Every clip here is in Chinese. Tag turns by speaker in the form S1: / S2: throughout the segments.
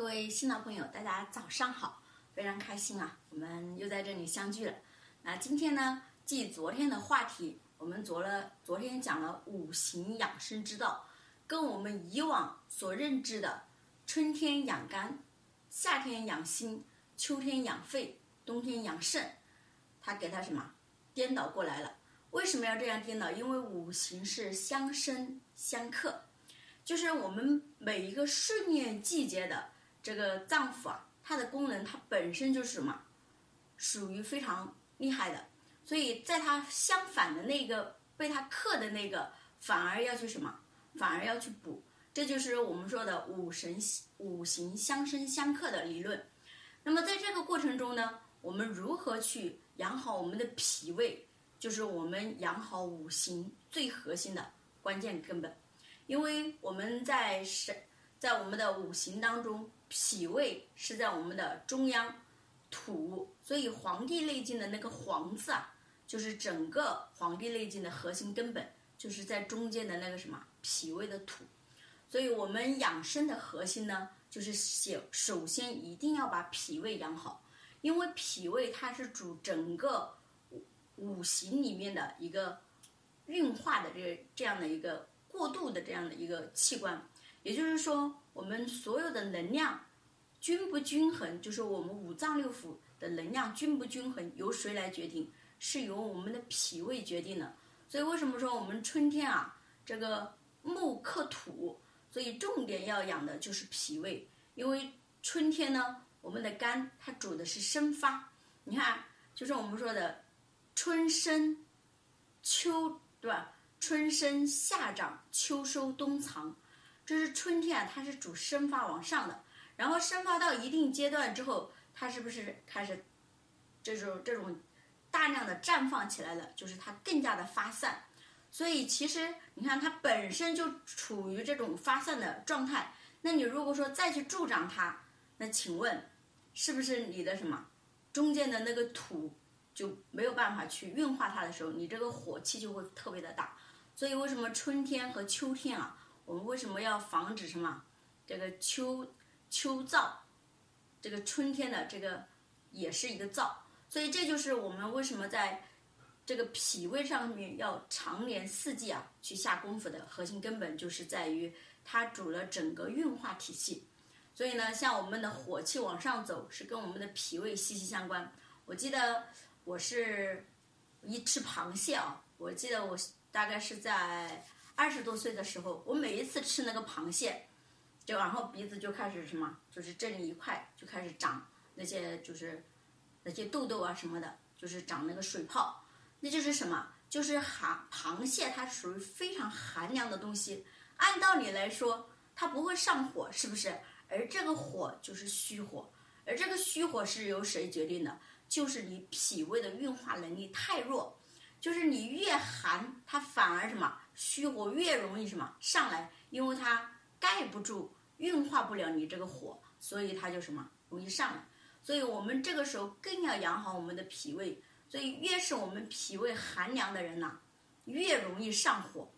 S1: 各位新老朋友，大家早上好，非常开心啊，我们又在这里相聚了。那今天呢，继昨天的话题，我们昨了昨天讲了五行养生之道，跟我们以往所认知的春天养肝、夏天养心、秋天养肺、冬天养肾，它给它什么颠倒过来了？为什么要这样颠倒？因为五行是相生相克，就是我们每一个顺应季节的。这个脏腑啊，它的功能它本身就是什么，属于非常厉害的，所以在它相反的那个被它克的那个，反而要去什么，反而要去补，这就是我们说的五神五行相生相克的理论。那么在这个过程中呢，我们如何去养好我们的脾胃，就是我们养好五行最核心的关键根本，因为我们在神在我们的五行当中。脾胃是在我们的中央土，所以《黄帝内经》的那个“黄”字啊，就是整个《黄帝内经》的核心根本，就是在中间的那个什么脾胃的土。所以我们养生的核心呢，就是首首先一定要把脾胃养好，因为脾胃它是主整个五行里面的一个运化的这这样的一个过渡的这样的一个器官。也就是说，我们所有的能量均不均衡，就是我们五脏六腑的能量均不均衡，由谁来决定？是由我们的脾胃决定的。所以，为什么说我们春天啊，这个木克土，所以重点要养的就是脾胃。因为春天呢，我们的肝它主的是生发。你看，就是我们说的春生秋，对吧？春生夏长，秋收冬藏。这是春天啊，它是主生发往上的，然后生发到一定阶段之后，它是不是开始这种这种大量的绽放起来了？就是它更加的发散。所以其实你看，它本身就处于这种发散的状态。那你如果说再去助长它，那请问是不是你的什么中间的那个土就没有办法去运化它的时候，你这个火气就会特别的大。所以为什么春天和秋天啊？我们为什么要防止什么？这个秋秋燥，这个春天的这个也是一个燥，所以这就是我们为什么在这个脾胃上面要常年四季啊去下功夫的核心根本，就是在于它主了整个运化体系。所以呢，像我们的火气往上走，是跟我们的脾胃息息相关。我记得我是一吃螃蟹啊，我记得我大概是在。二十多岁的时候，我每一次吃那个螃蟹，然后鼻子就开始什么，就是这里一块就开始长那些就是那些痘痘啊什么的，就是长那个水泡，那就是什么？就是寒螃蟹，它属于非常寒凉的东西。按道理来说，它不会上火，是不是？而这个火就是虚火，而这个虚火是由谁决定的？就是你脾胃的运化能力太弱。就是你越寒，它反而什么虚火越容易什么上来，因为它盖不住，运化不了你这个火，所以它就什么容易上来。所以我们这个时候更要养好我们的脾胃。所以越是我们脾胃寒凉的人呐，越容易上火。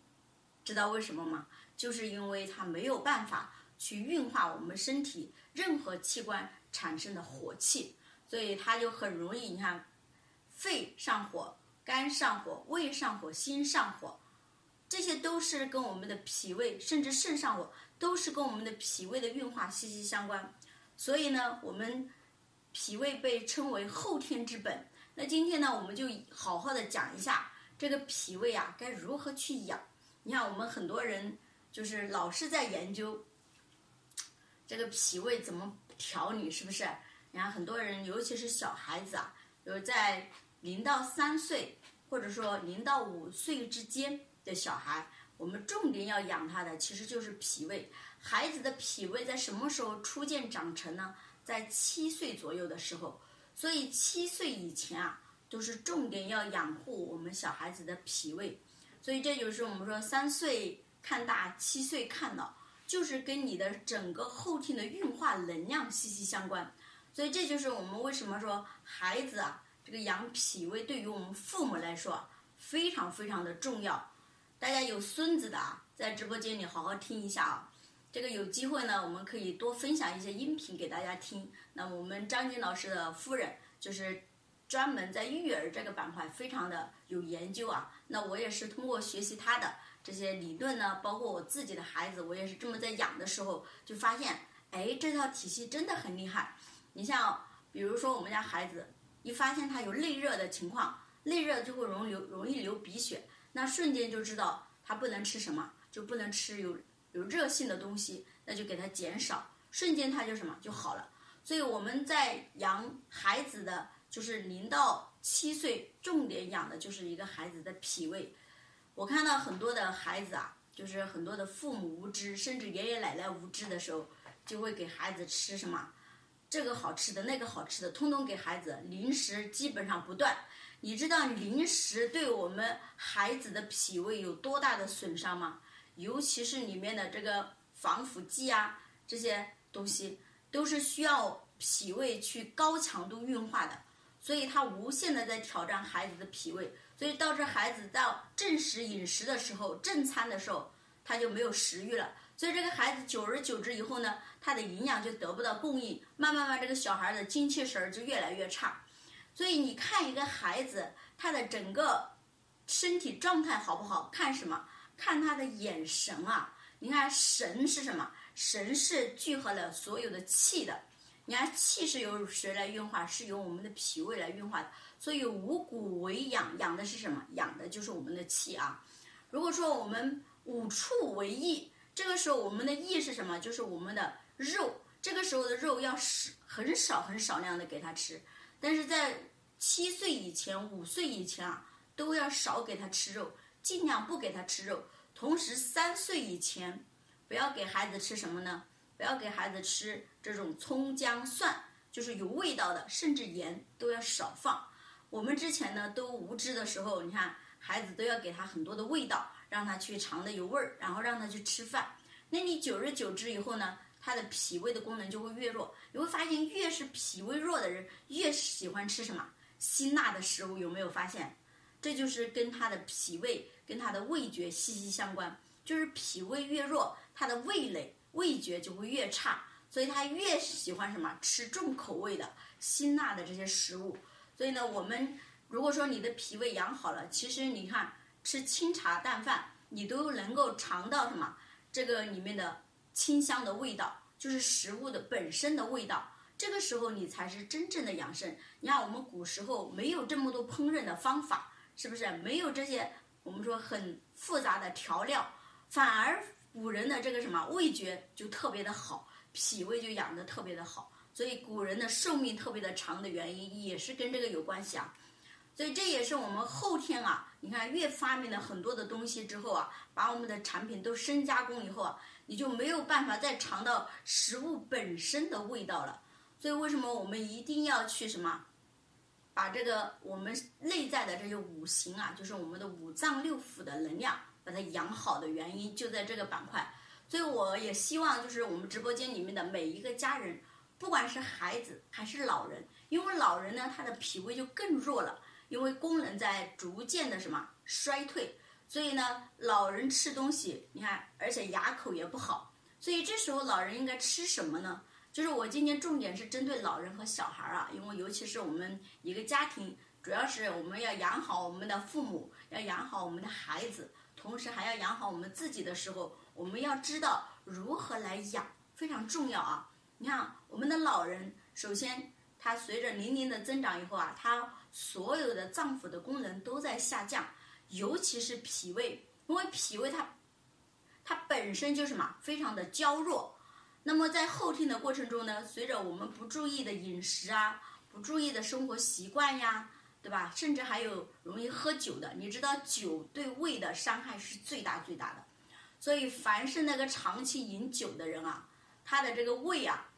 S1: 知道为什么吗？就是因为它没有办法去运化我们身体任何器官产生的火气，所以它就很容易，你看，肺上火。肝上火、胃上火、心上火，这些都是跟我们的脾胃，甚至肾上火，都是跟我们的脾胃的运化息息相关。所以呢，我们脾胃被称为后天之本。那今天呢，我们就好好的讲一下这个脾胃啊，该如何去养。你看，我们很多人就是老是在研究这个脾胃怎么调理，是不是？你看，很多人，尤其是小孩子啊，有在。零到三岁，或者说零到五岁之间的小孩，我们重点要养他的其实就是脾胃。孩子的脾胃在什么时候初见长成呢？在七岁左右的时候。所以七岁以前啊，都是重点要养护我们小孩子的脾胃。所以这就是我们说三岁看大，七岁看老，就是跟你的整个后天的运化能量息息相关。所以这就是我们为什么说孩子啊。这个养脾胃对于我们父母来说非常非常的重要。大家有孙子的啊，在直播间里好好听一下啊。这个有机会呢，我们可以多分享一些音频给大家听。那我们张军老师的夫人就是专门在育儿这个板块非常的有研究啊。那我也是通过学习他的这些理论呢，包括我自己的孩子，我也是这么在养的时候就发现，哎，这套体系真的很厉害。你像比如说我们家孩子，一发现他有内热的情况，内热就会容流容易流鼻血，那瞬间就知道他不能吃什么，就不能吃有。有热性的东西，那就给他减少，瞬间他就什么就好了。所以我们在养孩子的，就是零到七岁，重点养的就是一个孩子的脾胃。我看到很多的孩子啊，就是很多的父母无知，甚至爷爷奶奶无知的时候，就会给孩子吃什么这个好吃的，那个好吃的，通通给孩子零食，基本上不断。你知道零食对我们孩子的脾胃有多大的损伤吗？尤其是里面的这个防腐剂啊，这些东西都是需要脾胃去高强度运化的，所以它无限的在挑战孩子的脾胃，所以导致孩子到正食饮食的时候，正餐的时候，他就没有食欲了，所以这个孩子久而久之以后呢，他的营养就得不到供应，慢慢慢这个小孩的精气神儿就越来越差，所以你看一个孩子他的整个身体状态好不好看什么？看他的眼神啊，你看神是什么？神是聚合了所有的气的。你看气是由谁来运化？是由我们的脾胃来运化的。所以五谷为养，养的是什么？养的就是我们的气啊。如果说我们五畜为益，这个时候我们的益是什么？就是我们的肉。这个时候的肉要少很少很少量的给他吃，但是在七岁以前、五岁以前啊，都要少给他吃肉。尽量不给他吃肉，同时三岁以前不要给孩子吃什么呢？不要给孩子吃这种葱姜蒜，就是有味道的，甚至盐都要少放。我们之前呢都无知的时候，你看孩子都要给他很多的味道，让他去尝的有味儿，然后让他去吃饭。那你久而久之以后呢，他的脾胃的功能就会越弱。你会发现，越是脾胃弱的人，越喜欢吃什么辛辣的食物。有没有发现？这就是跟他的脾胃。跟他的味觉息息相关，就是脾胃越弱，他的味蕾、味觉就会越差，所以他越喜欢什么吃重口味的、辛辣的这些食物。所以呢，我们如果说你的脾胃养好了，其实你看吃清茶淡饭，你都能够尝到什么这个里面的清香的味道，就是食物的本身的味道。这个时候你才是真正的养生。你看我们古时候没有这么多烹饪的方法，是不是没有这些？我们说很复杂的调料，反而古人的这个什么味觉就特别的好，脾胃就养得特别的好，所以古人的寿命特别的长的原因也是跟这个有关系啊。所以这也是我们后天啊，你看越发明了很多的东西之后啊，把我们的产品都深加工以后啊，你就没有办法再尝到食物本身的味道了。所以为什么我们一定要去什么？把这个我们内在的这些五行啊，就是我们的五脏六腑的能量，把它养好的原因就在这个板块。所以我也希望，就是我们直播间里面的每一个家人，不管是孩子还是老人，因为老人呢，他的脾胃就更弱了，因为功能在逐渐的什么衰退，所以呢，老人吃东西，你看，而且牙口也不好，所以这时候老人应该吃什么呢？就是我今天重点是针对老人和小孩儿啊，因为尤其是我们一个家庭，主要是我们要养好我们的父母，要养好我们的孩子，同时还要养好我们自己的时候，我们要知道如何来养，非常重要啊！你看，我们的老人，首先他随着年龄的增长以后啊，他所有的脏腑的功能都在下降，尤其是脾胃，因为脾胃它它本身就什么，非常的娇弱。那么在后天的过程中呢，随着我们不注意的饮食啊，不注意的生活习惯呀，对吧？甚至还有容易喝酒的，你知道酒对胃的伤害是最大最大的。所以凡是那个长期饮酒的人啊，他的这个胃啊，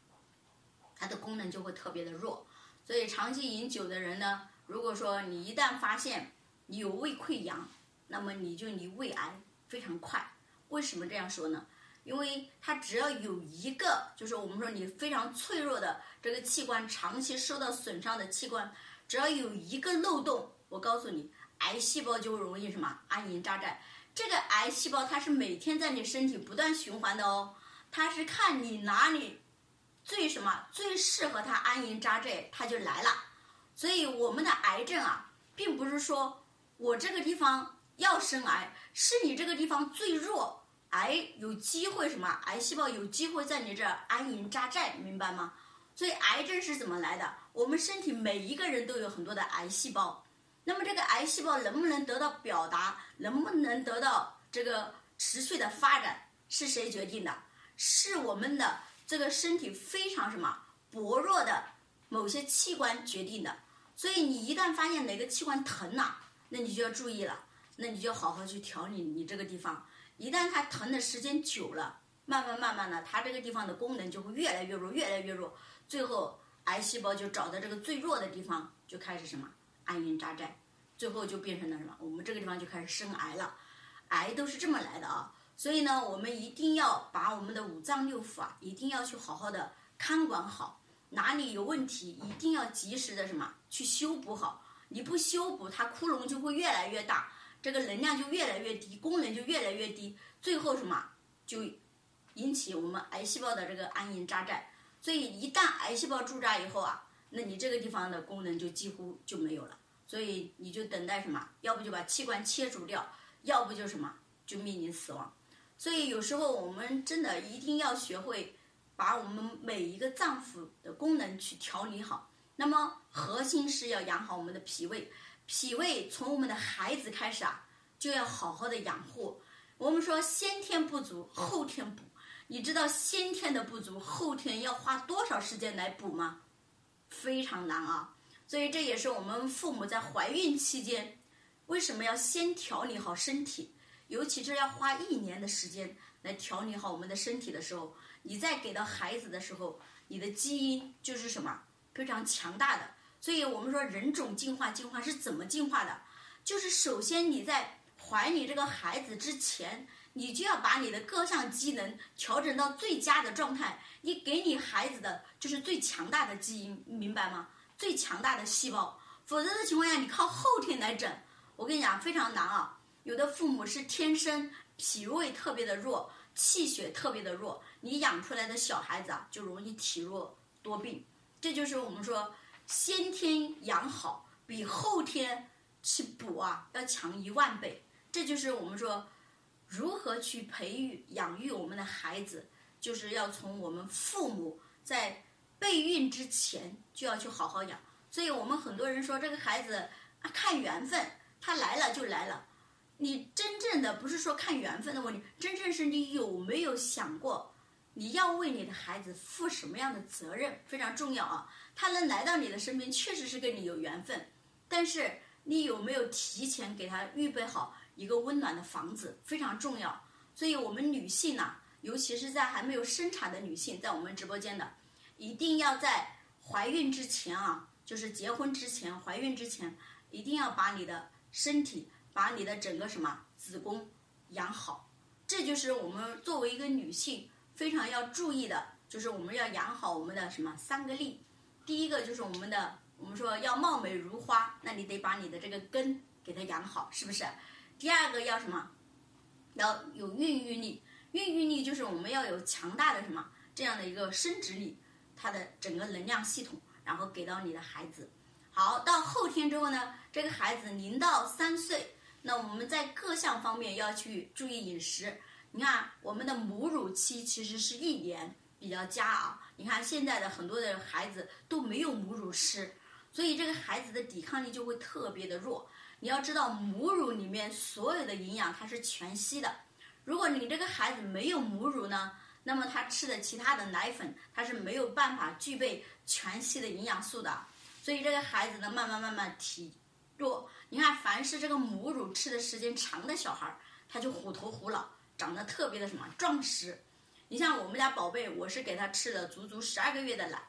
S1: 它的功能就会特别的弱。所以长期饮酒的人呢，如果说你一旦发现你有胃溃疡，那么你就离胃癌非常快。为什么这样说呢？因为它只要有一个，就是我们说你非常脆弱的这个器官，长期受到损伤的器官，只要有一个漏洞，我告诉你，癌细胞就容易什么安营扎寨。这个癌细胞它是每天在你身体不断循环的哦，它是看你哪里最什么最适合它安营扎寨，它就来了。所以我们的癌症啊，并不是说我这个地方要生癌，是你这个地方最弱，癌有机会什么？癌细胞有机会在你这安营扎寨，明白吗？所以癌症是怎么来的？我们身体每一个人都有很多的癌细胞，那么这个癌细胞能不能得到表达，能不能得到这个持续的发展，是谁决定的？是我们的这个身体非常什么薄弱的某些器官决定的。所以你一旦发现哪个器官疼了，那你就要注意了，那你就要好好去调理你这个地方。一旦它疼的时间久了，慢慢慢慢的，它这个地方的功能就会越来越弱，越来越弱，最后癌细胞就找到这个最弱的地方，就开始什么安营扎寨，最后就变成了什么，我们这个地方就开始生癌了。癌都是这么来的啊。所以呢，我们一定要把我们的五脏六腑啊，一定要去好好的看管好，哪里有问题，一定要及时的什么去修补好。你不修补，它窟窿就会越来越大，这个能量就越来越低，功能就越来越低，最后什么就引起我们癌细胞的这个安营扎寨。所以一旦癌细胞驻扎以后啊，那你这个地方的功能就几乎就没有了。所以你就等待什么？要不就把器官切除掉，要不就什么就面临死亡。所以有时候我们真的一定要学会把我们每一个脏腑的功能去调理好。那么核心是要养好我们的脾胃，脾胃从我们的孩子开始啊，就要好好的养护。我们说先天不足，后天补。你知道先天的不足，后天要花多少时间来补吗？非常难啊！所以这也是我们父母在怀孕期间为什么要先调理好身体。尤其是要花一年的时间来调理好我们的身体的时候，你再给到孩子的时候，你的基因就是什么非常强大的。所以我们说人种进化，进化是怎么进化的？就是首先你在怀你这个孩子之前，你就要把你的各项机能调整到最佳的状态，你给你孩子的就是最强大的基因，明白吗？最强大的细胞，否则的情况下，你靠后天来整，我跟你讲非常难啊。有的父母是天生脾胃特别的弱，气血特别的弱，你养出来的小孩子啊就容易体弱多病。这就是我们说先天养好比后天去补啊要强一万倍。这就是我们说如何去培育养育我们的孩子，就是要从我们父母在备孕之前就要去好好养。所以我们很多人说这个孩子啊看缘分，他来了就来了。你真正的不是说看缘分的问题，真正是你有没有想过，你要为你的孩子负什么样的责任非常重要啊！他能来到你的身边，确实是跟你有缘分，但是你有没有提前给他预备好一个温暖的房子非常重要。所以，我们女性呢，尤其是在还没有生产的女性，在我们直播间的，一定要在怀孕之前啊，就是结婚之前、怀孕之前，一定要把你的身体。把你的整个什么子宫养好，这就是我们作为一个女性非常要注意的，就是我们要养好我们的什么三个力。第一个就是我们的，我们说要貌美如花，那你得把你的这个根给它养好，是不是？第二个要什么？要有孕育力，孕育力就是我们要有强大的什么这样的一个生殖力，它的整个能量系统，然后给到你的孩子。好，到后天之后呢，这个孩子零到三岁。那我们在各项方面要去注意饮食。你看，我们的母乳期其实是一年比较佳啊。你看现在的很多的孩子都没有母乳吃，所以这个孩子的抵抗力就会特别的弱。你要知道，母乳里面所有的营养它是全息的。如果你这个孩子没有母乳呢，那么他吃的其他的奶粉，他是没有办法具备全息的营养素的。所以这个孩子呢，慢慢慢慢体弱。你看，凡是这个母乳吃的时间长的小孩，他就虎头虎脑，长得特别的什么壮实。你像我们家宝贝，我是给他吃了足足十二个月的奶。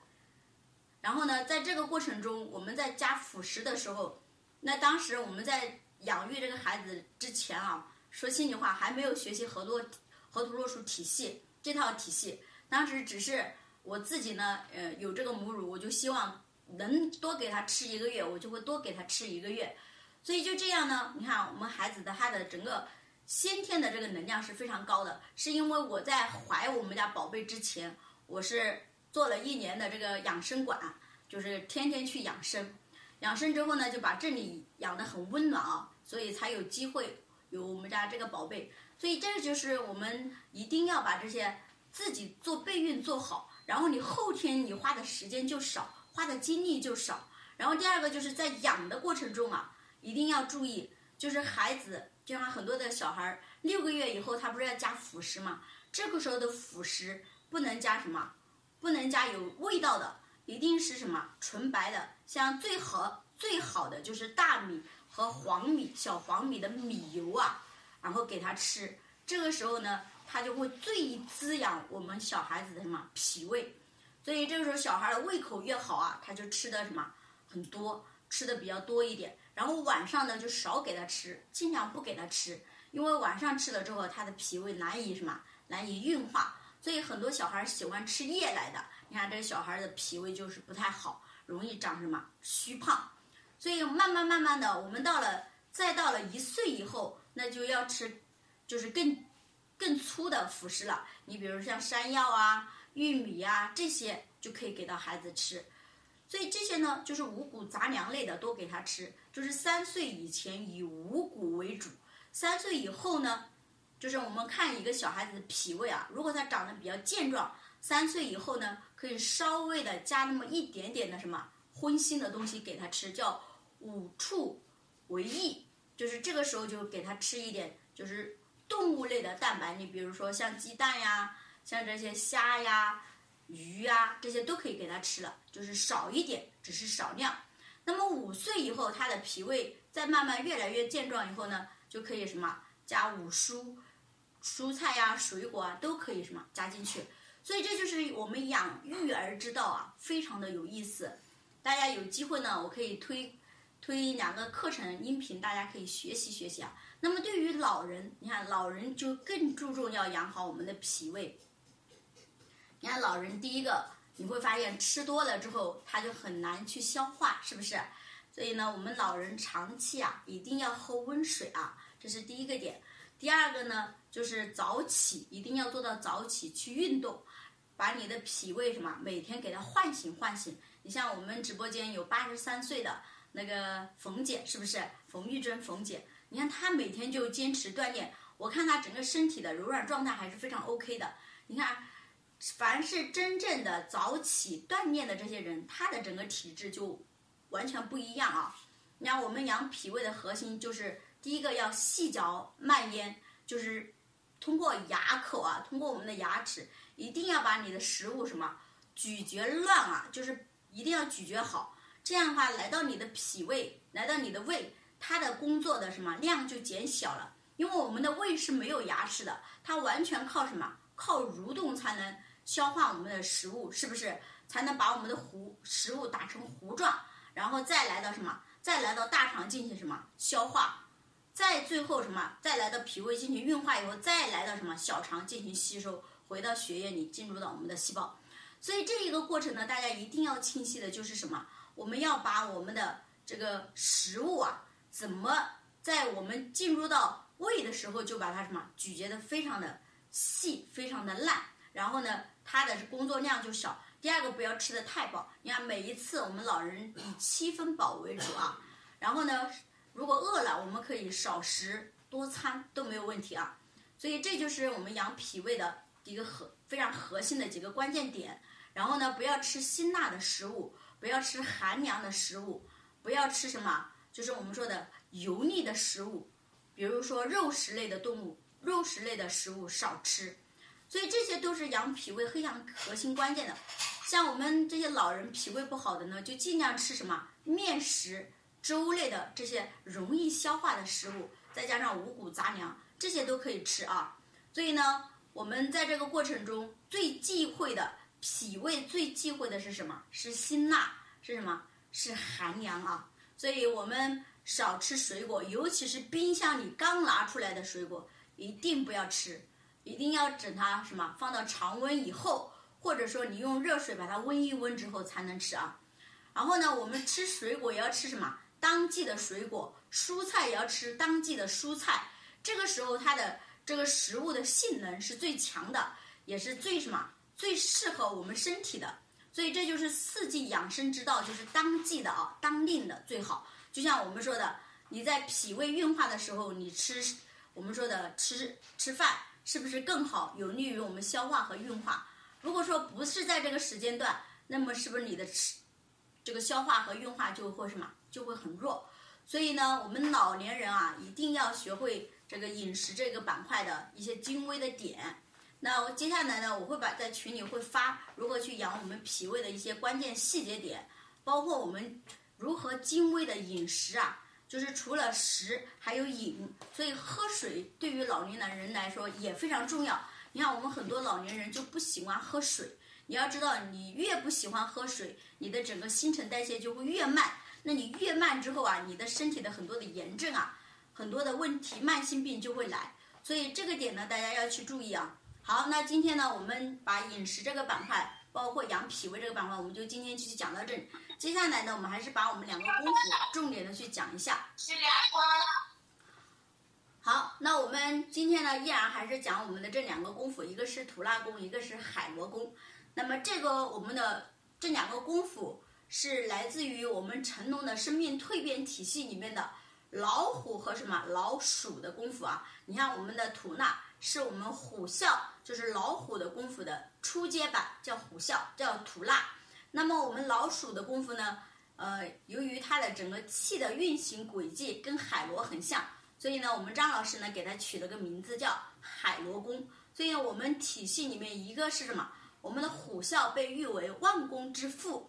S1: 然后呢，在这个过程中，我们在加辅食的时候，那当时我们在养育这个孩子之前啊，说心里话，还没有学习河洛河图洛书体系这套体系。当时只是我自己呢，呃，有这个母乳，我就希望能多给他吃一个月，我就会多给他吃一个月。所以就这样呢，你看我们孩子的他的整个先天的这个能量是非常高的，是因为我在怀我们家宝贝之前，我是做了一年的这个养生馆，就是天天去养生，养生之后呢，就把这里养得很温暖啊，所以才有机会有我们家这个宝贝。所以这就是我们一定要把这些自己做备孕做好，然后你后天你花的时间就少，花的精力就少。然后第二个就是在养的过程中啊，一定要注意，就是孩子。就像很多的小孩儿六个月以后，他不是要加辅食嘛？这个时候的辅食不能加什么？不能加有味道的，一定是什么纯白的。像最好最好的就是大米和黄米、小黄米的米油啊，然后给他吃。这个时候呢，他就会最滋养我们小孩子的什么脾胃。所以这个时候小孩的胃口越好啊，他就吃的什么很多，吃的比较多一点。然后晚上呢，就少给他吃，尽量不给他吃，因为晚上吃了之后，他的脾胃难以什么，难以运化，所以很多小孩喜欢吃夜来的。你看这小孩的脾胃就是不太好，容易长什么虚胖。所以慢慢慢慢的，我们到了再到了一岁以后，那就要吃，就是更更粗的辅食了。你比如像山药啊、玉米啊这些，就可以给到孩子吃。所以这些呢，就是五谷杂粮类的多给他吃。就是三岁以前以五谷为主，三岁以后呢，就是我们看一个小孩子的脾胃啊，如果他长得比较健壮，三岁以后呢，可以稍微的加那么一点点的什么荤腥的东西给他吃，叫五畜为益，就是这个时候就给他吃一点就是动物类的蛋白，你比如说像鸡蛋呀，像这些虾呀。鱼啊，这些都可以给他吃了，就是少一点，只是少量。那么五岁以后，他的脾胃再慢慢越来越健壮以后呢，就可以什么加五蔬，蔬菜呀、水果啊都可以什么加进去。所以这就是我们养育儿之道啊，非常的有意思。大家有机会呢，我可以推推两个课程音频，大家可以学习学习啊。那么对于老人，你看老人就更注重要养好我们的脾胃。你看老人，第一个你会发现吃多了之后，他就很难去消化，是不是？所以呢，我们老人长期啊，一定要喝温水啊，这是第一个点。第二个呢，就是早起，一定要做到早起去运动，把你的脾胃什么每天给它唤醒唤醒。你像我们直播间有八十三岁的那个冯姐，是不是？冯玉珍冯姐，你看她每天就坚持锻炼，我看她整个身体的柔软状态还是非常 OK 的。你看。凡是真正的早起锻炼的这些人，他的整个体质就完全不一样啊！你看，我们养脾胃的核心就是第一个要细嚼慢咽，就是通过牙口啊，通过我们的牙齿，一定要把你的食物什么咀嚼乱啊，就是一定要咀嚼好。这样的话，来到你的脾胃，来到你的胃，它的工作的什么量就减小了。因为我们的胃是没有牙齿的，它完全靠什么？靠蠕动才能。消化我们的食物是不是才能把我们的糊食物打成糊状，然后再来到什么？再来到大肠进行什么消化？再最后什么？再来到脾胃进行运化以后，再来到什么小肠进行吸收，回到血液里进入到我们的细胞。所以这一个过程呢，大家一定要清晰的就是什么？我们要把我们的这个食物啊，怎么在我们进入到胃的时候就把它什么咀嚼的非常的细，非常的烂，然后呢？它的工作量就小。第二个，不要吃的太饱。你看，每一次我们老人以七分饱为主啊。然后呢，如果饿了，我们可以少食多餐都没有问题啊。所以这就是我们养脾胃的一个核非常核心的几个关键点。然后呢，不要吃辛辣的食物，不要吃寒凉的食物，不要吃什么，就是我们说的油腻的食物，比如说肉食类的动物，肉食类的食物少吃。所以这些都是养脾胃非常核心关键的，像我们这些老人脾胃不好的呢，就尽量吃什么面食、粥类的这些容易消化的食物，再加上五谷杂粮，这些都可以吃啊。所以呢，我们在这个过程中最忌讳的脾胃最忌讳的是什么？是辛辣，是什么？是寒凉啊。所以我们少吃水果，尤其是冰箱里刚拿出来的水果，一定不要吃。一定要等它什么放到常温以后，或者说你用热水把它温一温之后才能吃啊。然后呢，我们吃水果也要吃什么当季的水果，蔬菜也要吃当季的蔬菜。这个时候它的这个食物的性能是最强的，也是最什么最适合我们身体的。所以这就是四季养生之道，就是当季的啊，当令的最好。就像我们说的，你在脾胃运化的时候，你吃我们说的吃吃饭，是不是更好，有利于我们消化和运化？如果说不是在这个时间段，那么是不是你的吃这个消化和运化就会什么就会很弱？所以呢，我们老年人啊，一定要学会这个饮食这个板块的一些精微的点。那接下来呢，我会把在群里会发如何去养我们脾胃的一些关键细节点，包括我们如何精微的饮食啊，就是除了食还有饮，所以喝水对于老年人来说也非常重要。你看我们很多老年人就不喜欢喝水，你要知道，你越不喜欢喝水，你的整个新陈代谢就会越慢。那你越慢之后啊，你的身体的很多的炎症啊，很多的问题，慢性病就会来。所以这个点呢，大家要去注意啊。好，那今天呢，我们把饮食这个板块，包括养脾胃这个板块，我们就今天继续讲到这里。接下来呢，我们还是把我们两个功夫重点的去讲一下。好，那我们今天呢，依然还是讲我们的这两个功夫，一个是吐纳功，一个是海螺功。那么这个我们的这两个功夫是来自于我们成龙的生命蜕变体系里面的老虎和什么老鼠的功夫啊？你看我们的吐纳。是我们虎啸，就是老虎的功夫的初阶版，叫虎啸，叫吐纳。那么我们老鼠的功夫呢？呃，由于它的整个气的运行轨迹跟海螺很像，所以呢，我们张老师呢给它取了个名字叫海螺功。所以我们体系里面一个是什么？我们的虎啸被誉为万功之父，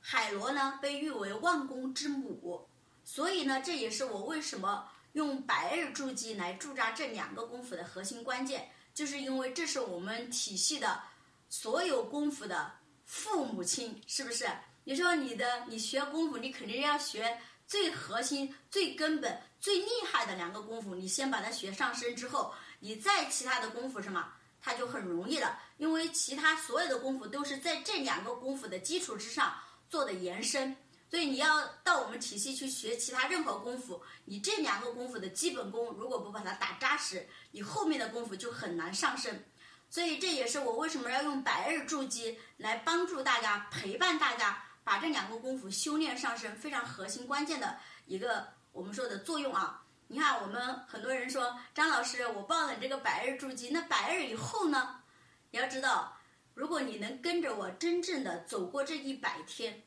S1: 海螺呢被誉为万功之母。所以呢，这也是我为什么。用白日筑基来驻扎这两个功夫的核心关键，就是因为这是我们体系的所有功夫的父母亲，是不是？你说你的你学功夫，你肯定要学最核心、最根本、最厉害的两个功夫，你先把它学上身之后，你再其他的功夫什么，它就很容易了，因为其他所有的功夫都是在这两个功夫的基础之上做的延伸。所以你要到我们体系去学其他任何功夫，你这两个功夫的基本功如果不把它打扎实，你后面的功夫就很难上升。所以这也是我为什么要用百日筑基来帮助大家、陪伴大家把这两个功夫修炼上升非常核心关键的一个我们说的作用啊。你看我们很多人说张老师，我报了你这个百日筑基，那百日以后呢？你要知道，如果你能跟着我真正的走过这一百天。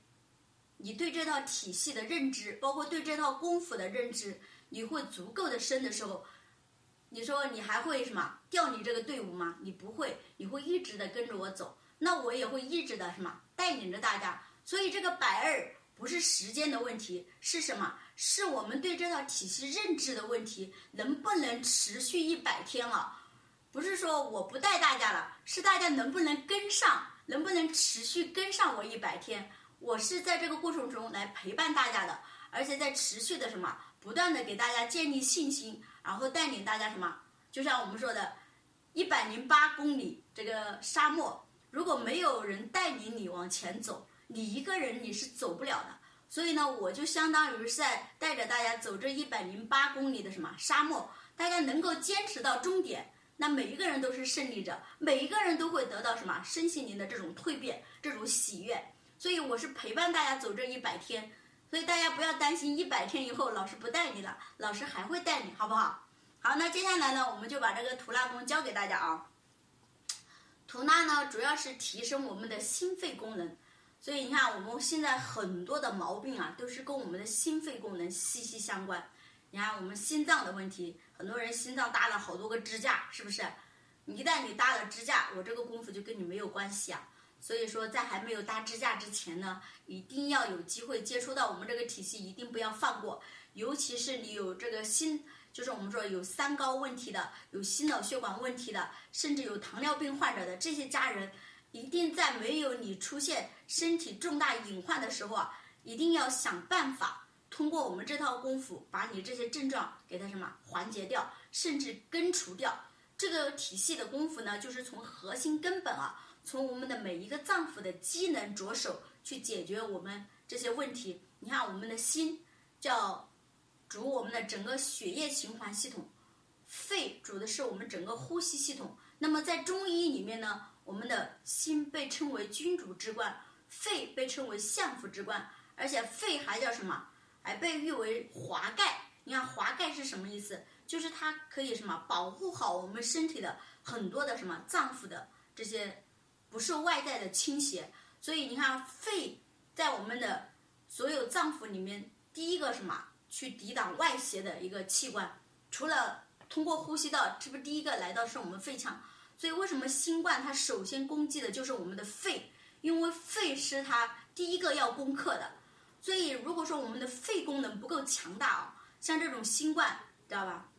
S1: 你对这套体系的认知，包括对这套功夫的认知，你会足够的深的时候，你说你还会什么调你这个队伍吗？你不会，你会一直的跟着我走，那我也会一直的什么带领着大家。所以这个百二不是时间的问题，是什么？是我们对这套体系认知的问题，能不能持续一百天了？不是说我不带大家了，是大家能不能跟上，能不能持续跟上我一百天？我是在这个过程中来陪伴大家的，而且在持续的什么，不断的给大家建立信心，然后带领大家什么，就像我们说的，一百零八公里这个沙漠，如果没有人带领你往前走，你一个人你是走不了的。所以呢，我就相当于是在带着大家走这一百零八公里的什么沙漠，大家能够坚持到终点，那每一个人都是胜利者，每一个人都会得到什么身心灵的这种蜕变，这种喜悦。所以我是陪伴大家走这一百天，所以大家不要担心一百天以后老师不带你了，老师还会带你，好不好？好，那接下来呢，我们就把这个吐纳功教给大家啊。吐纳呢，主要是提升我们的心肺功能，所以你看我们现在很多的毛病啊，都是跟我们的心肺功能息息相关。你看我们心脏的问题，很多人心脏搭了好多个支架，是不是？一旦你搭了支架，我这个功夫就跟你没有关系啊。所以说，在还没有搭支架之前呢，一定要有机会接触到我们这个体系，一定不要放过。尤其是你有这个心，就是我们说有三高问题的，有心脑血管问题的，甚至有糖尿病患者的这些家人，一定在没有你出现身体重大隐患的时候啊，一定要想办法通过我们这套功夫，把你这些症状给它什么缓解掉，甚至根除掉。这个体系的功夫呢，就是从核心根本啊。从我们的每一个脏腑的机能着手去解决我们这些问题。你看，我们的心叫主我们的整个血液循环系统，肺主的是我们整个呼吸系统。那么在中医里面呢，我们的心被称为君主之官，肺被称为相府之官，而且肺还叫什么？还被誉为华盖。你看华盖是什么意思？就是它可以什么保护好我们身体的很多的什么脏腑的这些不受外在的侵袭。所以你看肺在我们的所有脏腑里面，第一个什么去抵挡外邪的一个器官，除了。通过呼吸道，这不是第一个来到是我们肺腔，所以为什么新冠它首先攻击的就是我们的肺？因为肺是它第一个要攻克的。所以如果说我们的肺功能不够强大啊，像这种新冠，知道吧？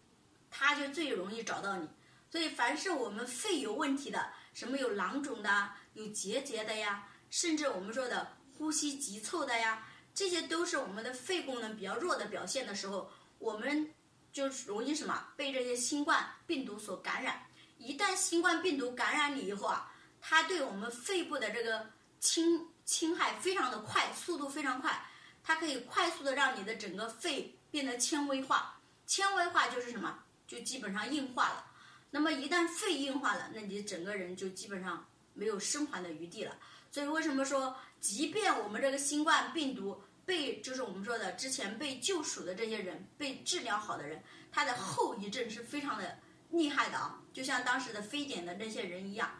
S1: 它就最容易找到你。所以凡是我们肺有问题的，什么有囊肿的、有结节的呀，甚至我们说的呼吸急促的呀，这些都是我们的肺功能比较弱的表现的时候，我们。就容易什么被这些新冠病毒所感染。一旦新冠病毒感染你以后啊，它对我们肺部的这个侵侵害非常的快，速度非常快。它可以快速的让你的整个肺变得纤维化，纤维化就是什么？就基本上硬化了。那么一旦肺硬化了，那你整个人就基本上没有生还的余地了。所以为什么说，即便我们这个新冠病毒，被就是我们说的之前被救赎的这些人，被治疗好的人，他的后遗症是非常的厉害的啊，就像当时的非典的那些人一样。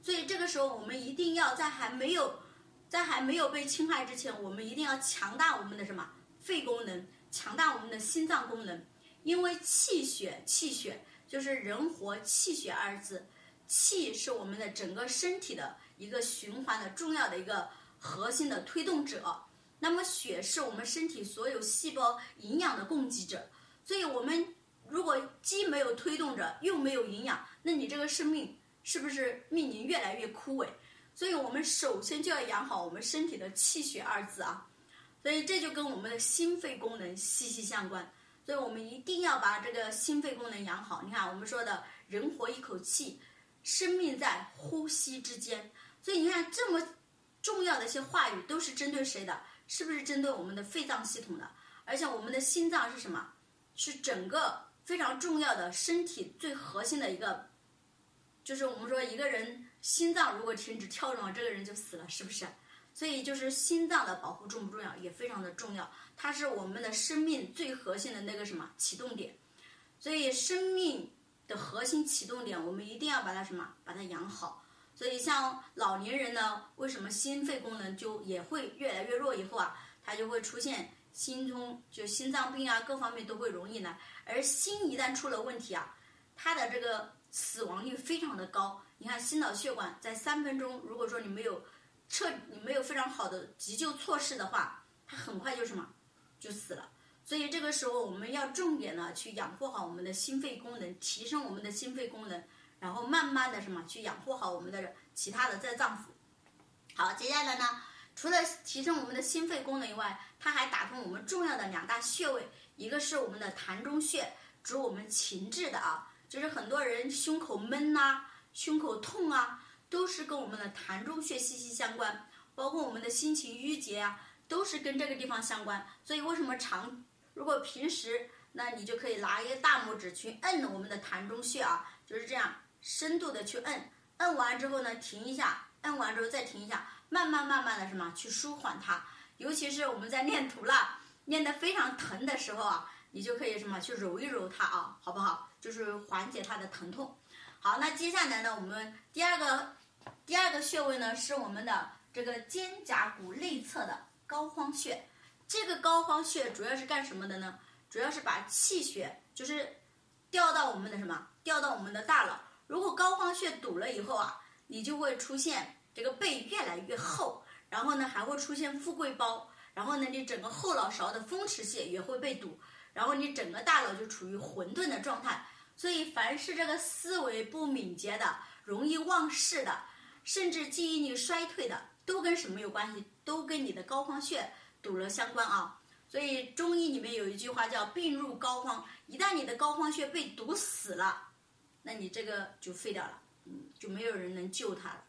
S1: 所以这个时候，我们一定要在还没有在还没有被侵害之前，我们一定要强大我们的什么肺功能，强大我们的心脏功能，因为气血气血就是人活气血二字，气是我们的整个身体的一个循环的重要的一个核心的推动者。那么血是我们身体所有细胞营养的供给者，所以我们如果既没有推动者，又没有营养，那你这个生命是不是面临越来越枯萎？所以我们首先就要养好我们身体的气血二字啊，所以这就跟我们的心肺功能息息相关，所以我们一定要把这个心肺功能养好。你看我们说的人活一口气，生命在呼吸之间，所以你看这么重要的一些话语都是针对谁的？是不是针对我们的肺脏系统的？而且我们的心脏是什么？是整个非常重要的身体最核心的一个，就是我们说一个人心脏如果停止跳动，这个人就死了，是不是？所以就是心脏的保护重不重要？也非常的重要，它是我们的生命最核心的那个什么启动点。所以生命的核心启动点，我们一定要把它什么？把它养好。所以，像老年人呢，为什么心肺功能就也会越来越弱？以后啊，他就会出现心中就心脏病啊，各方面都会容易呢。而心一旦出了问题啊，它的这个死亡率非常的高。你看，心脑血管在三分钟，如果说你没有彻，你没有非常好的急救措施的话，它很快就什么就死了。所以这个时候，我们要重点呢去养护好我们的心肺功能，提升我们的心肺功能。然后慢慢的什么去养护好我们的其他的在脏腑。好，接下来呢，除了提升我们的心肺功能以外，它还打通我们重要的两大穴位，一个是我们的膻中穴，主我们情志的啊，就是很多人胸口闷呐、胸口痛啊，都是跟我们的膻中穴息息相关，包括我们的心情郁结啊，都是跟这个地方相关。所以为什么常如果平时，那你就可以拿一个大拇指去摁我们的膻中穴啊，就是这样。深度的去摁，摁完之后呢，停一下，摁完之后再停一下，慢慢慢慢的什么去舒缓它。尤其是我们在练图了，练得非常疼的时候啊，你就可以什么去揉一揉它啊，好不好？就是缓解它的疼痛。好，那接下来呢，我们第二个第二个穴位呢，是我们的这个肩胛骨内侧的膏肓穴。这个膏肓穴主要是干什么的呢？主要是把气血就是调到我们的什么？调到我们的大脑。如果膏肓穴堵了以后啊，你就会出现这个背越来越厚，然后呢还会出现富贵包，然后呢你整个后脑勺的风池穴也会被堵，然后你整个大脑就处于混沌的状态。所以凡是这个思维不敏捷的、容易忘事的，甚至记忆力衰退的，都跟什么有关系？都跟你的膏肓穴堵了相关啊。所以中医里面有一句话叫“病入膏肓”，一旦你的膏肓穴被堵死了。那你这个就废掉了，嗯，就没有人能救他了。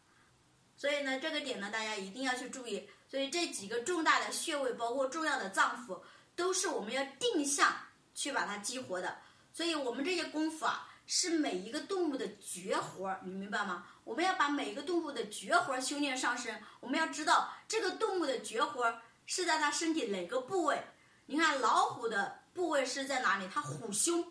S1: 所以呢，这个点呢，大家一定要去注意。所以这几个重大的穴位，包括重要的脏腑，都是我们要定向去把它激活的。所以我们这些功夫啊，是每一个动物的绝活，你明白吗？我们要把每一个动物的绝活修炼上身。我们要知道这个动物的绝活是在它身体哪个部位。你看老虎的部位是在哪里？它虎胸。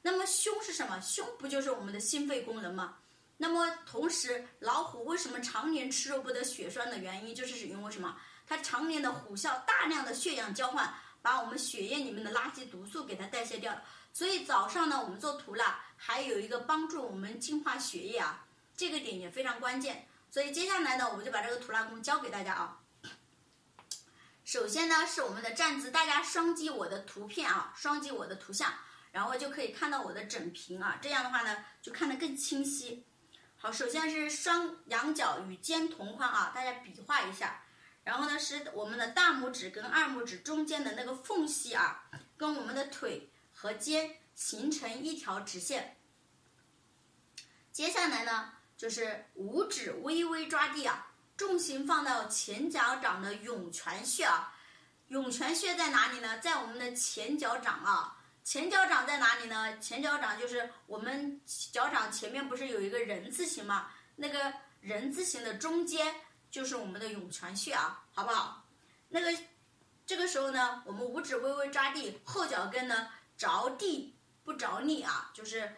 S1: 那么胸是什么？胸不就是我们的心肺功能吗？那么同时，老虎为什么常年吃肉不得血栓的原因，就是因为什么？它常年的虎啸，大量的血氧交换，把我们血液里面的垃圾毒素给它代谢掉了。所以早上呢，我们做涂蜡还有一个帮助我们净化血液啊，这个点也非常关键。所以接下来呢，我们就把这个涂蜡功教给大家啊。首先呢，是我们的站姿，大家双击我的图片啊，双击我的图像，然后就可以看到我的整屏啊。这样的话呢，就看得更清晰。好，首先是双羊角与肩同宽啊，大家比划一下。然后呢，是我们的大拇指跟二拇指中间的那个缝隙啊，跟我们的腿。和肩形成一条直线。接下来呢，就是五指微微抓地啊，重心放到前脚掌的涌泉穴啊。涌泉穴在哪里呢？在我们的前脚掌啊。前脚掌在哪里呢？前脚掌就是我们脚掌前面不是有一个人字形吗？那个人字形的中间就是我们的涌泉穴啊，好不好？那个这个时候呢，我们五指微微抓地，后脚跟呢。着地不着力啊，就是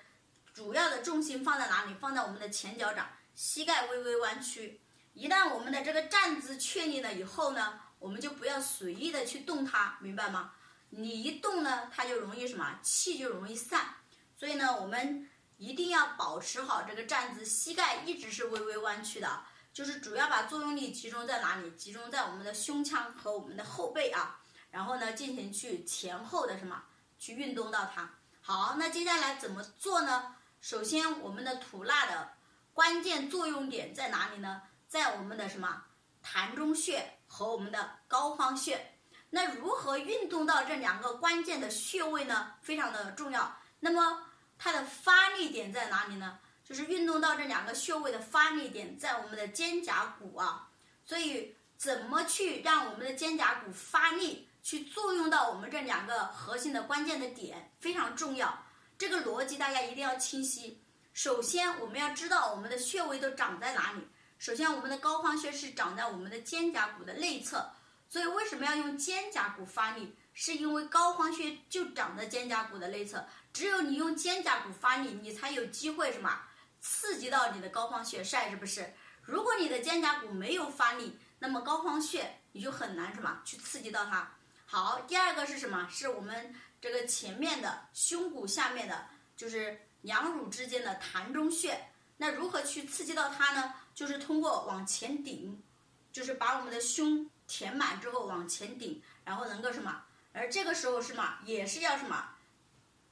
S1: 主要的重心放在哪里？放在我们的前脚掌，膝盖微微弯曲。一旦我们的这个站姿确立了以后呢，我们就不要随意的去动它，明白吗？你一动呢，它就容易什么？气就容易散。所以呢，我们一定要保持好这个站姿，膝盖一直是微微弯曲的，就是主要把作用力集中在哪里？集中在我们的胸腔和我们的后背啊，然后呢，进行去前后的什么？去运动到它。好，那接下来怎么做呢？首先，我们的吐纳的关键作用点在哪里呢？在我们的什么膻中穴和我们的膏肓穴。那如何运动到这两个关键的穴位呢？非常的重要。那么它的发力点在哪里呢？就是运动到这两个穴位的发力点在我们的肩胛骨啊。所以，怎么去让我们的肩胛骨发力？去作用到我们这两个核心的关键的点非常重要，这个逻辑大家一定要清晰。首先，我们要知道我们的穴位都长在哪里。首先，我们的膏肓穴是长在我们的肩胛骨的内侧，所以为什么要用肩胛骨发力？是因为膏肓穴就长在肩胛骨的内侧，只有你用肩胛骨发力，你才有机会什么刺激到你的膏肓穴晒，是不是？如果你的肩胛骨没有发力，那么膏肓穴你就很难什么去刺激到它。好，第二个是什么？是我们这个前面的胸骨下面的，就是两乳之间的膻中穴。那如何去刺激到它呢？就是通过往前顶，就是把我们的胸填满之后往前顶，然后能够什么？而这个时候什么？也是要什么？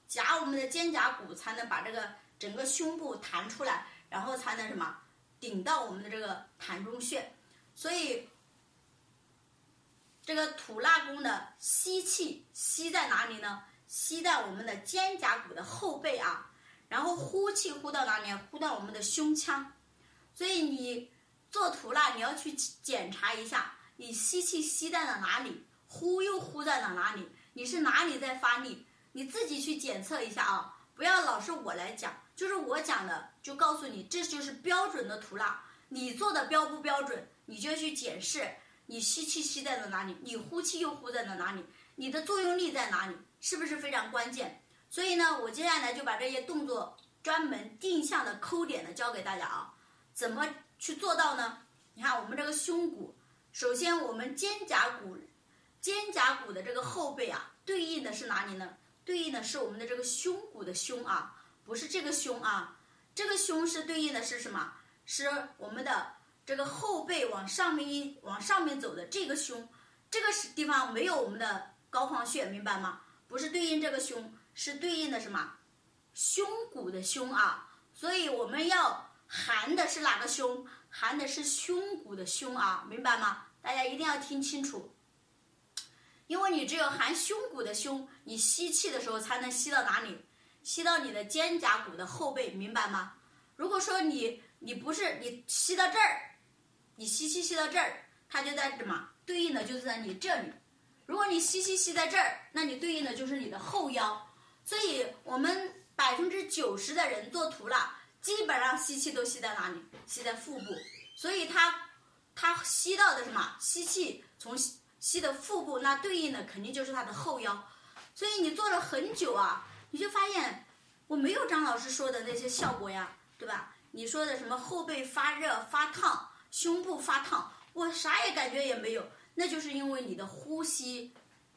S1: 夹我们的肩胛骨，才能把这个整个胸部弹出来，然后才能什么？顶到我们的这个膻中穴。所以。这个吐纳功的吸气吸在哪里呢？吸在我们的肩胛骨的后背啊，然后呼气呼到哪里？呼到我们的胸腔。所以你做吐纳，你要去检查一下，你吸气吸在了哪里，呼又呼在了哪里？你是哪里在发力？你自己去检测一下啊，不要老是我来讲，就是我讲的，就告诉你这就是标准的吐纳。你做的标不标准，你就去检视。你吸气吸在了哪里？你呼气又呼在了哪里？你的作用力在哪里？是不是非常关键？所以呢，我接下来就把这些动作专门定向的抠点的教给大家啊。怎么去做到呢？你看我们这个胸骨，首先我们肩胛骨，肩胛骨的这个后背啊，对应的是哪里呢？对应的是我们的这个胸骨的胸啊，不是这个胸啊，这个胸是对应的是什么？是我们的。这个后背往上面一往上面走的这个胸，这个是地方没有我们的膏肓穴，明白吗？不是对应这个胸，是对应的什么？胸骨的胸啊，所以我们要含的是哪个胸？含的是胸骨的胸啊，明白吗？大家一定要听清楚，因为你只有含胸骨的胸，你吸气的时候才能吸到哪里？吸到你的肩胛骨的后背，明白吗？如果说你你不是你吸到这儿。你吸气吸到这儿，它就在什么？对应的就是在你这里。如果你吸气吸在这儿，那你对应的就是你的后腰。所以我们百分之九十的人做图了，基本上吸气都吸在哪里？吸在腹部，所以它它吸到的什么？吸气从吸的腹部，那对应的肯定就是它的后腰。所以你做了很久啊，你就发现我没有张老师说的那些效果呀，对吧？你说的什么后背发热发烫，胸部发烫，我啥也感觉也没有，那就是因为你的呼吸